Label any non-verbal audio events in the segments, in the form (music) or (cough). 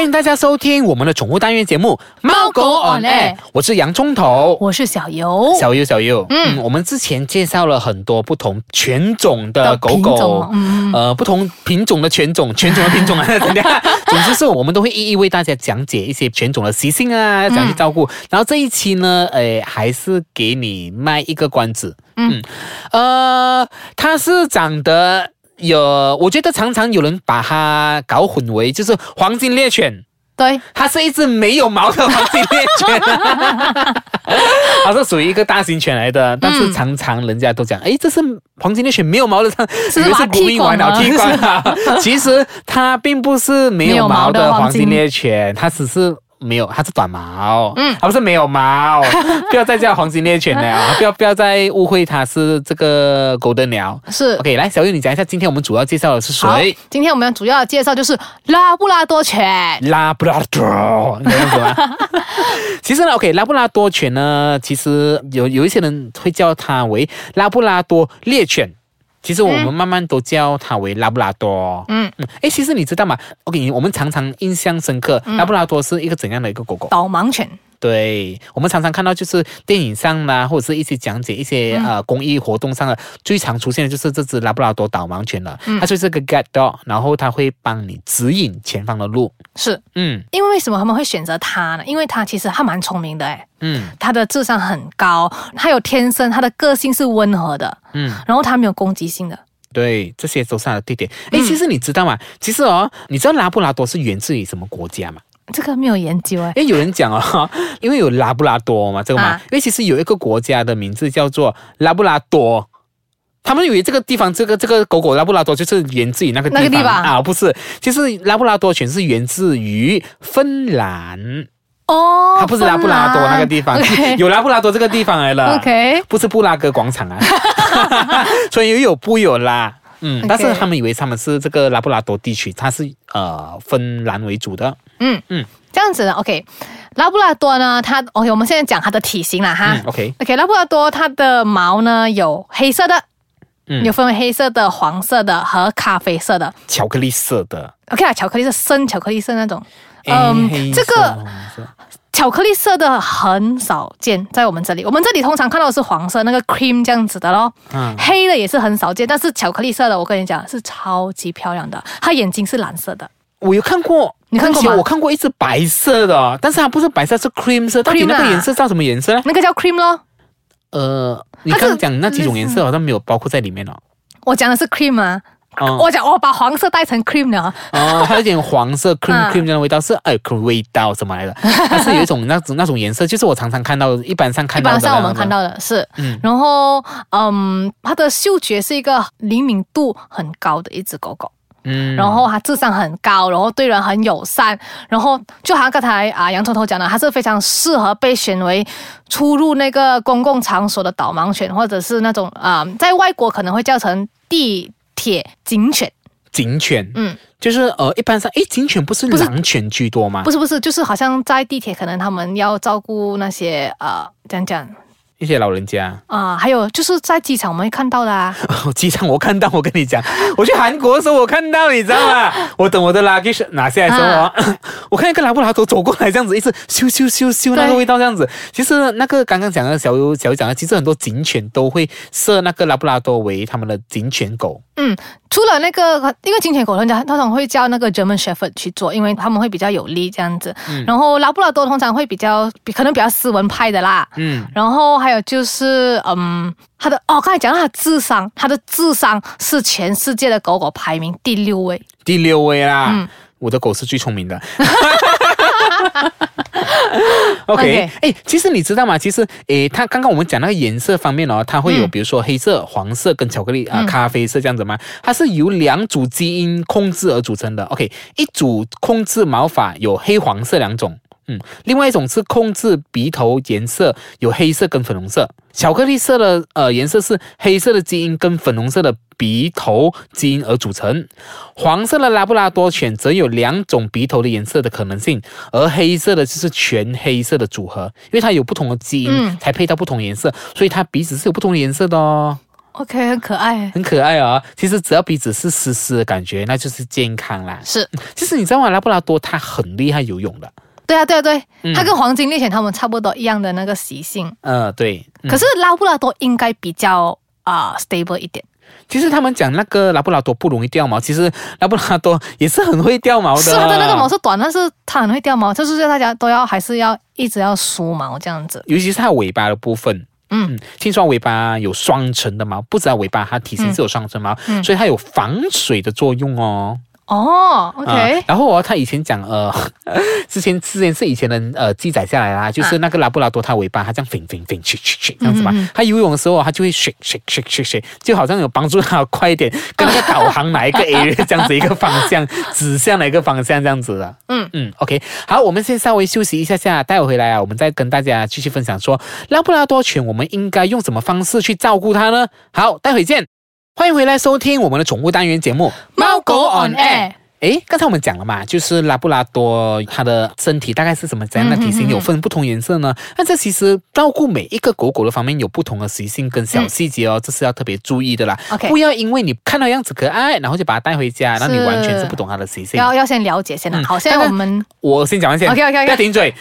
欢迎大家收听我们的宠物单元节目《猫狗 on air》，我是洋葱头。我是小游，小优，小优，嗯，我们之前介绍了很多不同犬种的狗狗，嗯。呃，不同品种的犬种，犬种的品种啊，(laughs) 怎样？总之是我们都会一一为大家讲解一些犬种的习性啊，怎样去照顾。然后这一期呢，呃，还是给你卖一个关子，嗯，呃，它是长得有，我觉得常常有人把它搞混为就是黄金猎犬。对，它是一只没有毛的黄金猎犬，(laughs) 它是属于一个大型犬来的，但是常常人家都讲，哎，这是黄金猎犬没有毛的，以为是是把它不明完了剃剃光光了了。(laughs) 其实它并不是没有毛的黄金猎犬，它只是。没有，它是短毛，嗯，它不是没有毛，(laughs) 不要再叫黄金猎犬了，不要不要再误会它是这个狗的鸟。是 OK，来，小玉，你讲一下，今天我们主要介绍的是谁？，今天我们主要介绍就是拉布拉多犬，拉布拉多，你这样子吗？(laughs) 其实呢，OK，拉布拉多犬呢，其实有有一些人会叫它为拉布拉多猎犬。其实我们慢慢都叫它为拉布拉多。嗯嗯，哎，其实你知道吗？OK，我们常常印象深刻，拉布拉多是一个怎样的一个狗狗？导盲犬，对，我们常常看到就是电影上啦，或者是一些讲解一些、呃公益活动上的，最常出现的就是这只拉布拉多导盲犬了。嗯它就是个 guide dog，然后它会帮你指引前方的路。是嗯因为为什么他们会选择它呢？因为它其实它蛮聪明的，诶，嗯它的智商很高，它有天生，它的个性是温和的，嗯。然后它没有攻击性的。对，这些都是它的特点。哎、其实你知道吗？其实哦，你知道拉布拉多是源自于什么国家吗？这个没有研究哎，哎，有人讲哦，(laughs) 因为有拉布拉多嘛，这个嘛，啊。因为其实有一个国家的名字叫做拉布拉多。他们以为这个地方，这个这个狗狗拉布拉多就是源自于那个地方。那个地方。啊，不是，其实拉布拉多犬是源自于芬兰，哦，它不是拉布拉多那个地方，(laughs) 有拉布拉多这个地方来了 OK 不是布拉格广场啊，(laughs) 所以有布有拉。嗯但是他们以为他们是这个拉布拉多地区，它是呃芬兰为主的。嗯嗯嗯，这样子的 OK。拉布拉多呢，它 OK，我们现在讲它的体型了哈。嗯，OK，OK，拉布拉多它的毛呢有黑色的，嗯有分为黑色的、黄色的和咖啡色的。巧克力色的。OK 啊，巧克力色深巧克力色那种。嗯，这个巧克力色的很少见，在我们这里，我们这里通常看到的是黄色那个 cream 这样子的咯。嗯黑的也是很少见，但是巧克力色的，我跟你讲是超级漂亮的，它眼睛是蓝色的。我有看过，你看过吗我看过一只白色的，但是它不是白色，是 cream 色。到底 Cream 那个啊颜色叫什么颜色呢？那个叫 cream 咯，呃，你刚刚讲那几种颜色好像没有包括在里面哦。我讲的是 cream 啊。哦我讲我把黄色带成 cream 了，哦，它有点黄色 cream 啊 (laughs) cream 这样的味道，是哎味道什么来的？(laughs) 它是有一种那种那种颜色，就是我常常看到，一般上看到的一。般上我们看到的是，嗯然后嗯，它的嗅觉是一个灵敏度很高的一只狗狗。嗯，然后它智商很高，然后对人很友善，然后就好像刚才啊杨头头讲的，它是非常适合被选为出入那个公共场所的导盲犬，或者是那种啊、在外国可能会叫成地铁警犬。警犬，嗯，就是呃，一般上，诶，警犬不是不是狼犬居多吗？不是不是，就是好像在地铁，可能他们要照顾那些呃，讲讲一些老人家，啊、还有就是在机场我们会看到的啊，(laughs) 机场我看到，我跟你讲，我去韩国的时候我看到，你知道吗？(laughs) 我等我的 luggage 拿下来的时候啊，(laughs) 我看一个拉布拉多走过来，这样子一直咻咻咻咻那个味道这样子。其实那个刚刚讲的小优小优讲的，其实很多警犬都会设那个拉布拉多为他们的警犬狗。嗯，除了那个，因为金钱狗人家通常会叫那个 German Shepherd 去做，因为他们会比较有力这样子。然后拉布拉多通常会比较，比可能比较斯文派的啦。嗯，然后还有就是，嗯，他的哦，刚才讲到他的智商，他的智商是全世界的狗狗排名第六位。第六位啦，嗯我的狗是最聪明的。(laughs) (laughs) OK，OK 哎，其实你知道吗？其实，诶，它刚刚我们讲那个颜色方面哦，它会有嗯比如说黑色、黄色跟巧克力啊、咖啡色这样子吗？它是由两组基因控制而组成的。OK，一组控制毛发有黑黄色两种。嗯，另外一种是控制鼻头颜色，有黑色跟粉红色。巧克力色的呃颜色是黑色的基因跟粉红色的鼻头基因而组成。黄色的拉布拉多犬则有两种鼻头的颜色的可能性，而黑色的就是全黑色的组合，因为它有不同的基因嗯才配到不同颜色，所以它鼻子是有不同的颜色的哦。OK，很可爱。很可爱哦。其实只要鼻子是湿湿的感觉，那就是健康啦。是，其实你知道吗？拉布拉多它很厉害游泳的。对啊，对啊，对，嗯它跟黄金猎犬它们差不多一样的那个习性，呃，对。嗯可是拉布拉多应该比较啊、stable 一点。其实他们讲那个拉布拉多不容易掉毛，其实拉布拉多也是很会掉毛的。是它的那个毛是短，但是它很会掉毛，就是大家都要还是要一直要梳毛这样子。尤其是它尾巴的部分。嗯，听说尾巴有双层的毛，不止它尾巴，它体型是有双层毛，嗯所以它有防水的作用哦。哦，OK，、啊然后哦，他以前讲呃，(laughs) 之前之前是以前的呃记载下来啦，就是那个拉布拉多，它尾巴它这样飞飞飞去去去这样子嘛它游泳的时候它就会 shake shake shake shake shake，就好像有帮助它快一点，跟那个导航哪一个 (laughs) area 这样子一个方向，(laughs) 指向哪一个方向这样子的。嗯嗯，OK，好，我们先稍微休息一下下，待会回来啊，我们再跟大家继续分享说拉布拉多犬我们应该用什么方式去照顾它呢？好，待会见。欢迎回来收听我们的宠物单元节目《猫狗 on air。诶，刚才我们讲了嘛，就是拉布拉多它的身体大概是什么怎样的体型，有分不同颜色呢？那这其实照顾每一个狗狗的方面有不同的习性跟小细节哦，这是要特别注意的啦。嗯 OK 不要因为你看到样子可爱，然后就把它带回家，那你完全是不懂它的习性。要要先了解先啦。嗯好，现在我们我先讲完先 OK，OK，OK 不要顶嘴。(laughs)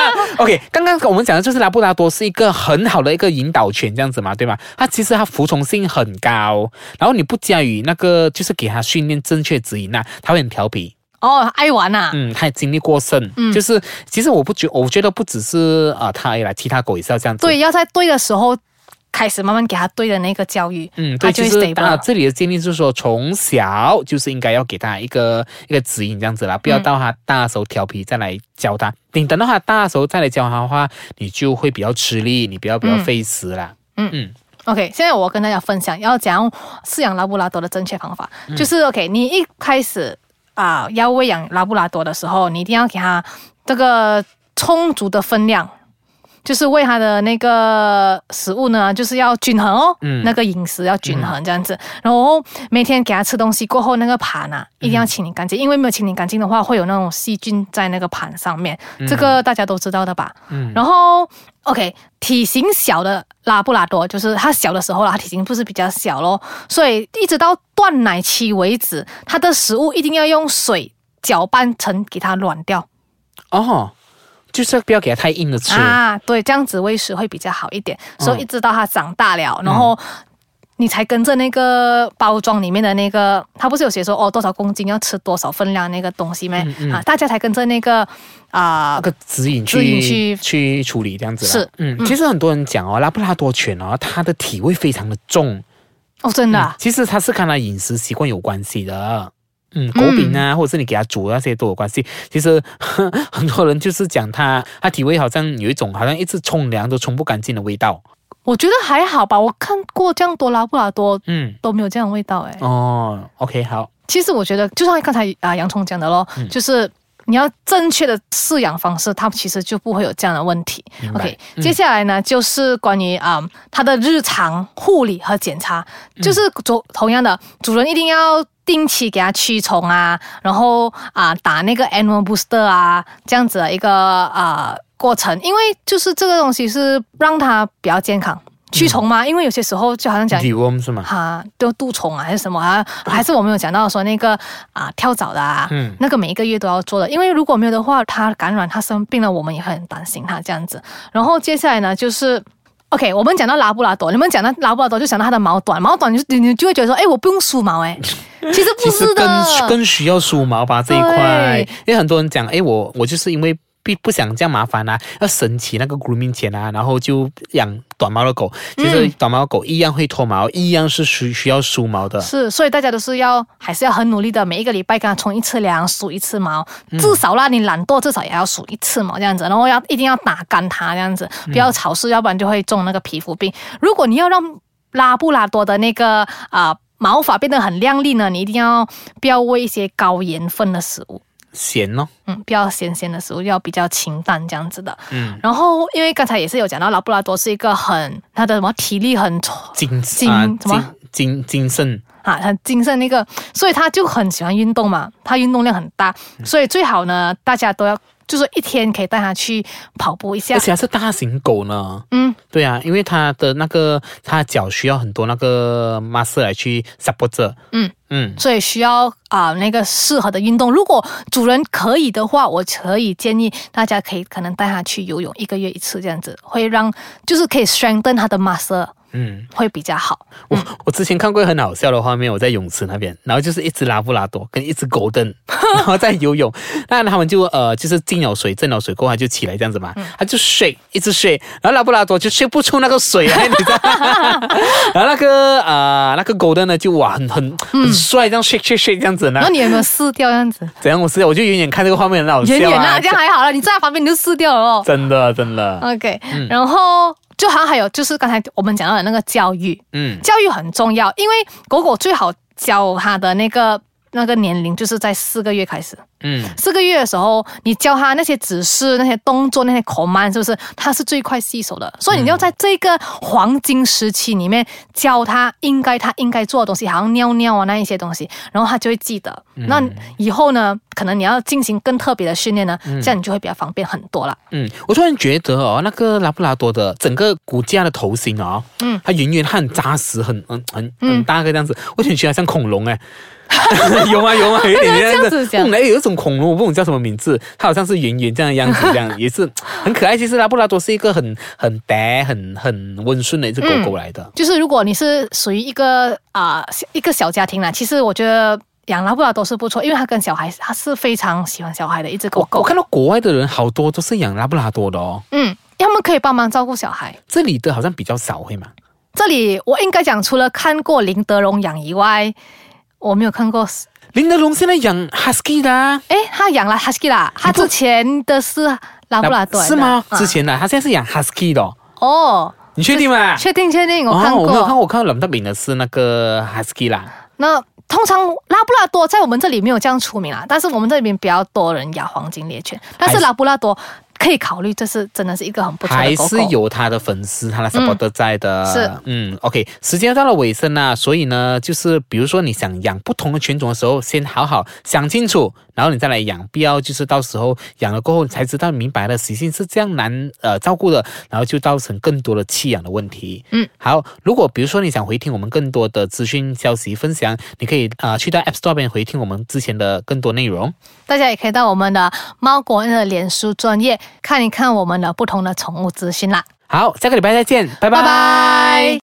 (laughs) OK，刚刚我们讲的就是拉布拉多是一个很好的一个引导犬，这样子嘛，对吧？它其实它服从性很高，然后你不加以那个就是给它训练正确指引啊，它会很调皮。哦爱玩呐、嗯，他也精力过剩，嗯就是其实我不觉，我觉得不只是啊、呃它而已啦，其他狗也是要这样子。对，，要在对的时候开始慢慢给它对的那个教育，嗯，对，它就是啊，这里的建议就是说，从小就是应该要给他一个一个指引这样子啦，不要嗯到他大的时候调皮再来教他。你等到他大的时候再来教他的话，你就会比较吃力，你不要比较嗯费时啦。嗯嗯 OK，现在我跟大家分享要怎样饲养拉布拉多的正确方法，嗯就是 OK，你一开始啊、要喂养拉布拉多的时候，你一定要给它这个充足的分量。就是喂它的那个食物呢，就是要均衡哦，嗯。那个饮食要均衡这样子。然后每天给它吃东西过后，那个盘啊一定要清理干净，因为没有清理干净的话，会有那种细菌在那个盘上面，这个大家都知道的吧？嗯。然后 OK，体型小的拉布拉多，就是它小的时候啦，它体型不是比较小咯，所以一直到断奶期为止，它的食物一定要用水搅拌成给它软掉。哦，就是不要给它太硬的吃。啊，对，这样子喂食会比较好一点。所以一直到它长大了，然后。你才跟着那个包装里面的那个，它不是有写说哦多少公斤要吃多少分量那个东西吗？嗯嗯啊，大家才跟着那个啊、那个指引去指引去去处理这样子是嗯，嗯其实很多人讲哦，拉布拉多犬哦，它的体味非常的重，哦，真的啊、其实它是跟它饮食习惯有关系的。嗯，狗饼啊，或者是你给它煮那些都有关系。其实 (laughs) 很多人就是讲它，它体味好像有一种好像一直冲凉都冲不干净的味道。我觉得还好吧，我看过这样多拉布拉多嗯，都没有这样的味道哎。哦，OK，好，其实我觉得，就像刚才啊洋葱讲的咯，嗯就是你要正确的饲养方式，它其实就不会有这样的问题。OK，、嗯接下来呢就是关于啊、它的日常护理和检查，嗯就是主同样的，主人一定要。定期给它驱虫啊，然后啊打那个 animal booster 啊，这样子的一个啊过程，因为就是这个东西是让它比较健康。驱虫吗，因为有些时候就好像讲？哈，都杜虫啊，还是什么啊？还是我们有讲到说那个啊跳蚤的啊，嗯那个每一个月都要做的，因为如果没有的话，它感染它生病了，我们也很担心它这样子。然后接下来呢，就是。OK，我们讲到拉布拉多，你们讲到拉布拉多就想到它的毛短，毛短就你你就会觉得说，哎，我不用梳毛哎，(laughs) 其实不是的，更更需要梳毛吧这一块，因为很多人讲，哎，我我就是因为不不想这样麻烦啊，要省起那个 grooming 钱啊，然后就养短毛的狗。其实嗯短毛狗一样会脱毛，一样是需需要梳毛的。是，所以大家都是要还是要很努力的，每一个礼拜给它冲一次凉，梳一次毛，至少啦，你懒惰至少也要梳一次毛这样子，然后要一定要打干它这样子，不要潮湿，要不然就会中那个皮肤病。如果你要让拉布拉多的那个啊、毛发变得很亮丽呢，你一定要不要喂一些高盐分的食物。咸咯。嗯，比较咸咸的食物，要比较清淡这样子的。嗯，然后，因为刚才也是有讲到，拉布拉多是一个很它的什么体力很精精啊什么精精精神。啊，很精神那个，所以他就很喜欢运动嘛，他运动量很大，所以最好呢，大家都要就是一天可以带它去跑步一下而。且它是大型狗呢。嗯，对啊，因为它的那个它脚需要很多那个 muscle 来去 support 着。嗯嗯，所以需要啊、那个适合的运动。如果主人可以的话，我可以建议大家可以可能带它去游泳，一个月一次这样子，会让就是可以 strengthen 他的 muscle，嗯，会比较好。我我之前看过很好笑的画面，我在泳池那边，然后就是一只拉布拉多跟一只狗登，(laughs) 然后在游泳，那他们就呃就是进了水，进了水过后它就起来这样子嘛，它就睡，一直睡，然后拉布拉多就睡不出那个水来，你知道吗？(laughs) 然后那个呃那个狗登呢就哇很很很帅，这样 shake shake shake 这样子呢。然后，你有没有撕掉这样子？怎样我是我就远远看这个画面很好笑啊，远远啊，这样还好了，你站在旁边你就撕掉了哦。真的真的，OK，、然后就好像还有就是刚才我们讲到的那个教育，嗯教育很重要，因为狗狗最好教它的那个那个年龄就是在四个月开始。嗯四个月的时候，你教他那些指示、那些动作、那些 command，是不是？他是最快吸收的。所以你要在这个黄金时期里面教他应该他应该做的东西，好像尿尿啊那一些东西，然后他就会记得。那以后呢，可能你要进行更特别的训练呢，这样你就会比较方便很多了。嗯，我突然觉得哦，那个拉布拉多的整个骨架的头型哦，嗯它圆圆，它很扎实，很很很嗯很大个这样子，我觉得它像恐龙哎。(laughs) (laughs) 有吗？有吗？有一点这样子 (laughs) 有一种恐龙，我不懂叫什么名字，它好像是圆圆这样的样子，这样也是很可爱。其实拉布拉多是一个很很呆、很很温顺的一只狗狗来的。就是如果你是属于一个啊、小一个小家庭啦，其实我觉得养拉布拉多是不错，因为它跟小孩，它是非常喜欢小孩的一只狗狗。我我看到国外的人好多都是养拉布拉多的哦，嗯，他们可以帮忙照顾小孩。这里的好像比较少，会吗？这里我应该讲，除了看过林德荣养以外，我没有看过。林德龙现在养 husky 的、啊。诶，他养了 husky 啦，他之前的是拉布拉多是吗？啊之前呢、他现在是养 husky 的、哦，哦，你确定吗？确定确定，我看哦，我没有看，过。我看到冷德饼的是那个 husky 啦。那通常拉布拉多在我们这里没有这样出名啦，但是我们这里面比较多人养黄金猎犬，但是拉布拉多可以考虑，这是真的是一个很不错的还。是有他的粉丝，他的 supporter 在的。是，嗯，OK，时间到了尾声啦，所以呢，就是比如说你想养不同的犬种的时候，先好好想清楚，然后你再来养，不要就是到时候养了过后才知道明白了习性是这样难呃照顾的，然后就造成更多的弃养的问题。嗯，好，如果比如说你想回听我们更多的资讯消息分享，你可以呃去到 App Store 边回听我们之前的更多内容。大家也可以到我们的猫国恩的脸书专业看一看我们的不同的宠物资讯啦。好，下个礼拜再见，拜拜拜拜。